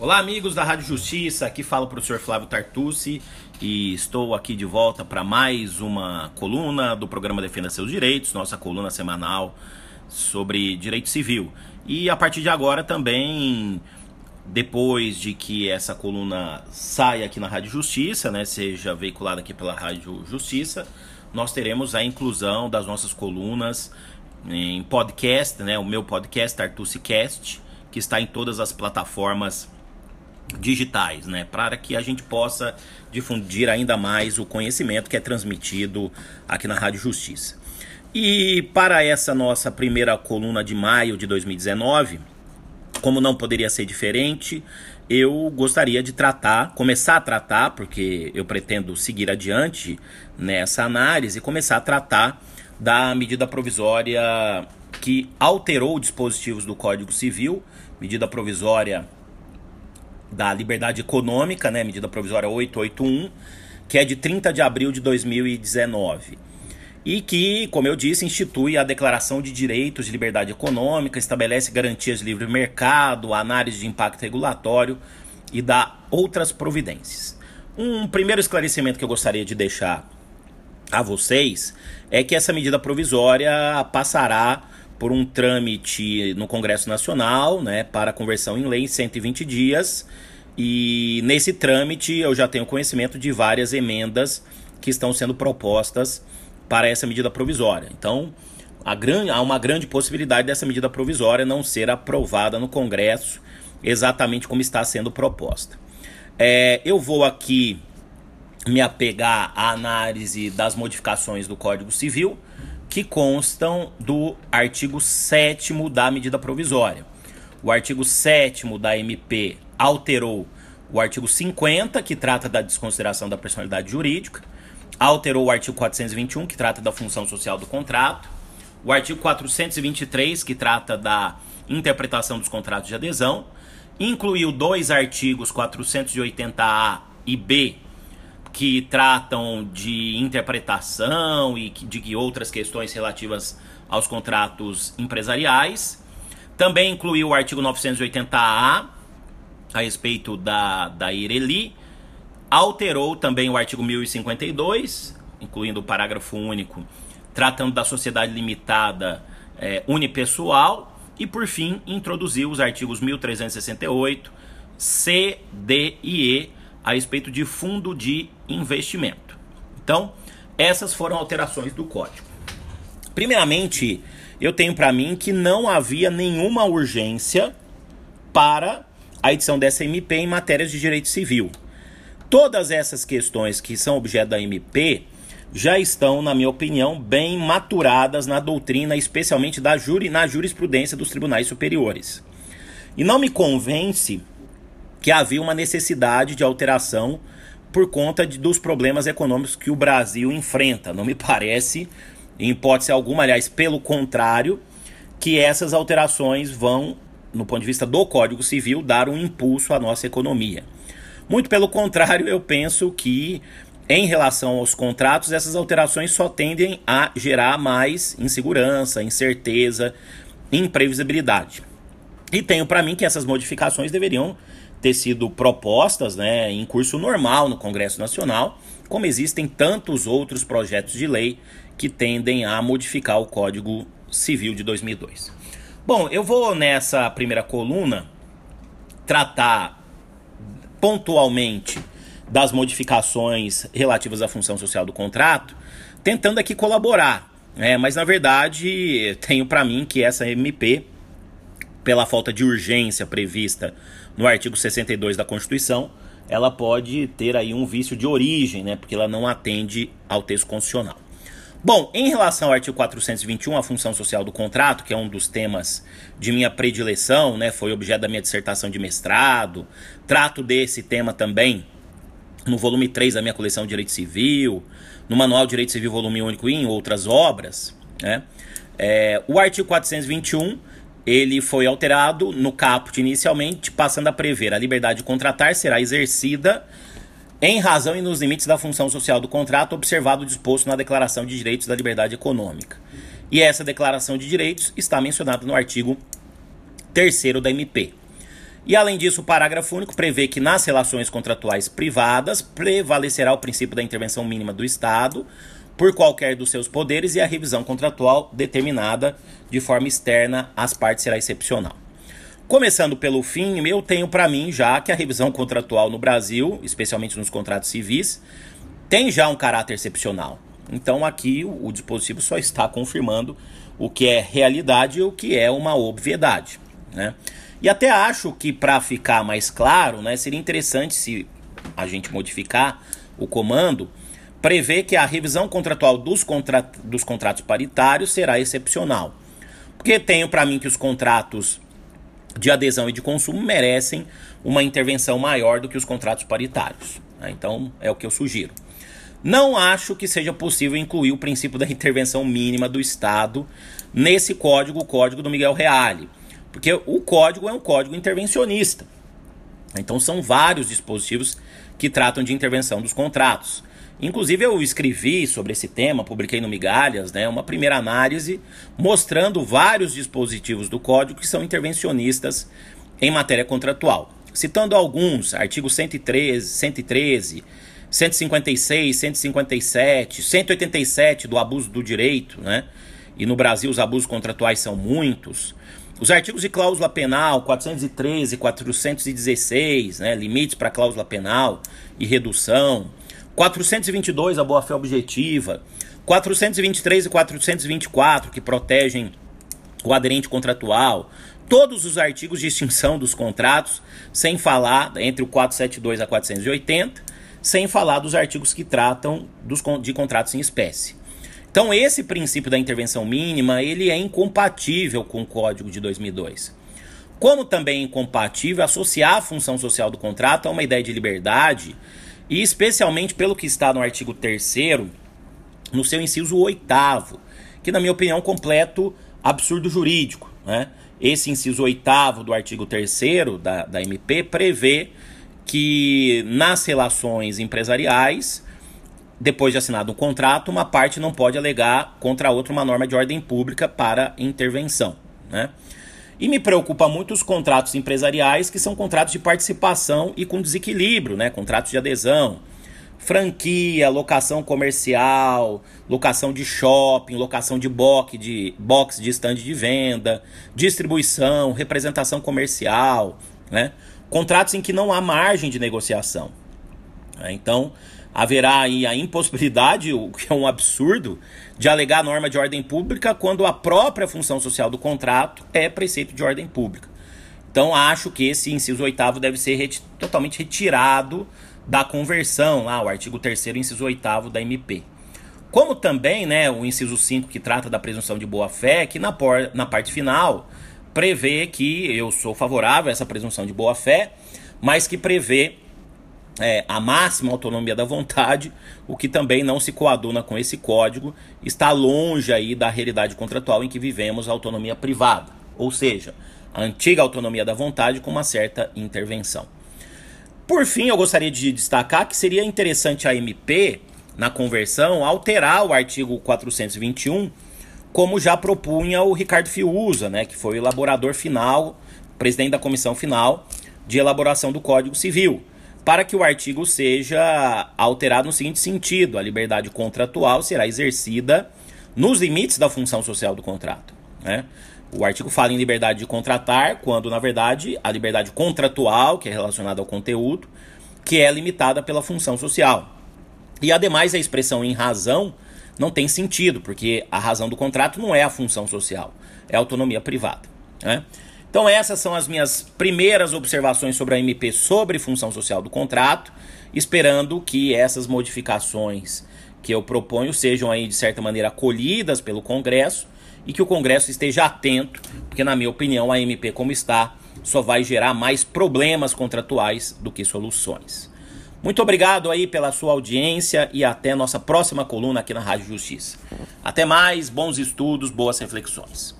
Olá, amigos da Rádio Justiça. Aqui fala o professor Flávio Tartucci e estou aqui de volta para mais uma coluna do programa Defenda Seus Direitos, nossa coluna semanal sobre direito civil. E a partir de agora também, depois de que essa coluna saia aqui na Rádio Justiça, né, seja veiculada aqui pela Rádio Justiça, nós teremos a inclusão das nossas colunas em podcast, né, o meu podcast Tartucci Cast, que está em todas as plataformas digitais, né, para que a gente possa difundir ainda mais o conhecimento que é transmitido aqui na Rádio Justiça. E para essa nossa primeira coluna de maio de 2019, como não poderia ser diferente, eu gostaria de tratar, começar a tratar, porque eu pretendo seguir adiante nessa análise, começar a tratar da medida provisória que alterou dispositivos do Código Civil, medida provisória da liberdade econômica, né, medida provisória 881, que é de 30 de abril de 2019. E que, como eu disse, institui a Declaração de Direitos de Liberdade Econômica, estabelece garantias de livre mercado, análise de impacto regulatório e dá outras providências. Um primeiro esclarecimento que eu gostaria de deixar a vocês é que essa medida provisória passará por um trâmite no Congresso Nacional, né, para conversão em lei em 120 dias. E nesse trâmite eu já tenho conhecimento de várias emendas que estão sendo propostas para essa medida provisória. Então, há uma grande possibilidade dessa medida provisória não ser aprovada no Congresso exatamente como está sendo proposta. É, eu vou aqui me apegar à análise das modificações do Código Civil que constam do artigo 7 da medida provisória. O artigo 7 da MP alterou o artigo 50, que trata da desconsideração da personalidade jurídica, alterou o artigo 421, que trata da função social do contrato, o artigo 423, que trata da interpretação dos contratos de adesão, incluiu dois artigos 480A e B que tratam de interpretação e de outras questões relativas aos contratos empresariais. Também incluiu o artigo 980A a respeito da, da Ireli. Alterou também o artigo 1052, incluindo o parágrafo único, tratando da sociedade limitada é, unipessoal. E, por fim, introduziu os artigos 1368, C, D e E a respeito de fundo de investimento. Então, essas foram alterações do código. Primeiramente, eu tenho para mim que não havia nenhuma urgência para a edição dessa MP em matérias de direito civil. Todas essas questões que são objeto da MP já estão, na minha opinião, bem maturadas na doutrina, especialmente da na jurisprudência dos tribunais superiores. E não me convence que havia uma necessidade de alteração por conta de, dos problemas econômicos que o Brasil enfrenta. Não me parece, em hipótese alguma, aliás, pelo contrário, que essas alterações vão, no ponto de vista do Código Civil, dar um impulso à nossa economia. Muito pelo contrário, eu penso que, em relação aos contratos, essas alterações só tendem a gerar mais insegurança, incerteza, imprevisibilidade. E tenho para mim que essas modificações deveriam ter sido propostas né, em curso normal no Congresso Nacional, como existem tantos outros projetos de lei que tendem a modificar o Código Civil de 2002. Bom, eu vou nessa primeira coluna tratar pontualmente das modificações relativas à função social do contrato, tentando aqui colaborar, né? mas na verdade tenho para mim que essa MP, pela falta de urgência prevista no artigo 62 da Constituição, ela pode ter aí um vício de origem, né, porque ela não atende ao texto constitucional. Bom, em relação ao artigo 421, a função social do contrato, que é um dos temas de minha predileção, né, foi objeto da minha dissertação de mestrado, trato desse tema também no volume 3 da minha coleção de Direito Civil, no Manual de Direito Civil volume único e em outras obras, né, é, o artigo 421 ele foi alterado no caput inicialmente, passando a prever a liberdade de contratar será exercida em razão e nos limites da função social do contrato, observado o disposto na Declaração de Direitos da Liberdade Econômica. E essa Declaração de Direitos está mencionada no artigo 3 da MP. E além disso, o parágrafo único prevê que nas relações contratuais privadas prevalecerá o princípio da intervenção mínima do Estado por qualquer dos seus poderes e a revisão contratual determinada de forma externa às partes será excepcional. Começando pelo fim, eu tenho para mim já que a revisão contratual no Brasil, especialmente nos contratos civis, tem já um caráter excepcional. Então aqui o, o dispositivo só está confirmando o que é realidade e o que é uma obviedade. Né? E até acho que para ficar mais claro, né, seria interessante se a gente modificar o comando, prever que a revisão contratual dos, dos contratos paritários será excepcional. Porque tenho para mim que os contratos de adesão e de consumo merecem uma intervenção maior do que os contratos paritários. Né? Então, é o que eu sugiro. Não acho que seja possível incluir o princípio da intervenção mínima do Estado nesse código, o código do Miguel Reale, porque o código é um código intervencionista. Então, são vários dispositivos que tratam de intervenção dos contratos. Inclusive eu escrevi sobre esse tema, publiquei no Migalhas, né, uma primeira análise mostrando vários dispositivos do código que são intervencionistas em matéria contratual. Citando alguns, artigo 113, 113, 156, 157, 187 do abuso do direito, né? E no Brasil os abusos contratuais são muitos. Os artigos de cláusula penal 413 416, né, limites para cláusula penal e redução. 422, a boa-fé objetiva. 423 e 424, que protegem o aderente contratual. Todos os artigos de extinção dos contratos, sem falar, entre o 472 a 480, sem falar dos artigos que tratam dos, de contratos em espécie. Então, esse princípio da intervenção mínima, ele é incompatível com o Código de 2002. Como também é incompatível associar a função social do contrato a uma ideia de liberdade e especialmente pelo que está no artigo 3 no seu inciso 8 que na minha opinião completo absurdo jurídico. Né? Esse inciso 8 do artigo 3 da, da MP prevê que nas relações empresariais, depois de assinado um contrato, uma parte não pode alegar contra a outra uma norma de ordem pública para intervenção. Né? E me preocupa muito os contratos empresariais, que são contratos de participação e com desequilíbrio, né? Contratos de adesão, franquia, locação comercial, locação de shopping, locação de box de box de stand de venda, distribuição, representação comercial, né? Contratos em que não há margem de negociação. Né? Então, haverá aí a impossibilidade, o que é um absurdo, de alegar norma de ordem pública quando a própria função social do contrato é preceito de ordem pública. Então acho que esse inciso oitavo deve ser reti totalmente retirado da conversão, lá, o artigo 3 inciso oitavo da MP. Como também né, o inciso 5, que trata da presunção de boa-fé, que na, na parte final prevê que eu sou favorável a essa presunção de boa-fé, mas que prevê é, a máxima autonomia da vontade, o que também não se coaduna com esse código, está longe aí da realidade contratual em que vivemos a autonomia privada, ou seja, a antiga autonomia da vontade com uma certa intervenção. Por fim, eu gostaria de destacar que seria interessante a MP, na conversão, alterar o artigo 421, como já propunha o Ricardo Fiuza, né, que foi o elaborador final, presidente da comissão final de elaboração do Código Civil para que o artigo seja alterado no seguinte sentido: a liberdade contratual será exercida nos limites da função social do contrato. Né? O artigo fala em liberdade de contratar, quando na verdade a liberdade contratual, que é relacionada ao conteúdo, que é limitada pela função social. E ademais a expressão em razão não tem sentido, porque a razão do contrato não é a função social, é a autonomia privada. Né? Então essas são as minhas primeiras observações sobre a MP sobre função social do contrato, esperando que essas modificações que eu proponho sejam aí de certa maneira acolhidas pelo Congresso e que o Congresso esteja atento, porque na minha opinião a MP como está só vai gerar mais problemas contratuais do que soluções. Muito obrigado aí pela sua audiência e até nossa próxima coluna aqui na Rádio Justiça. Até mais, bons estudos, boas reflexões.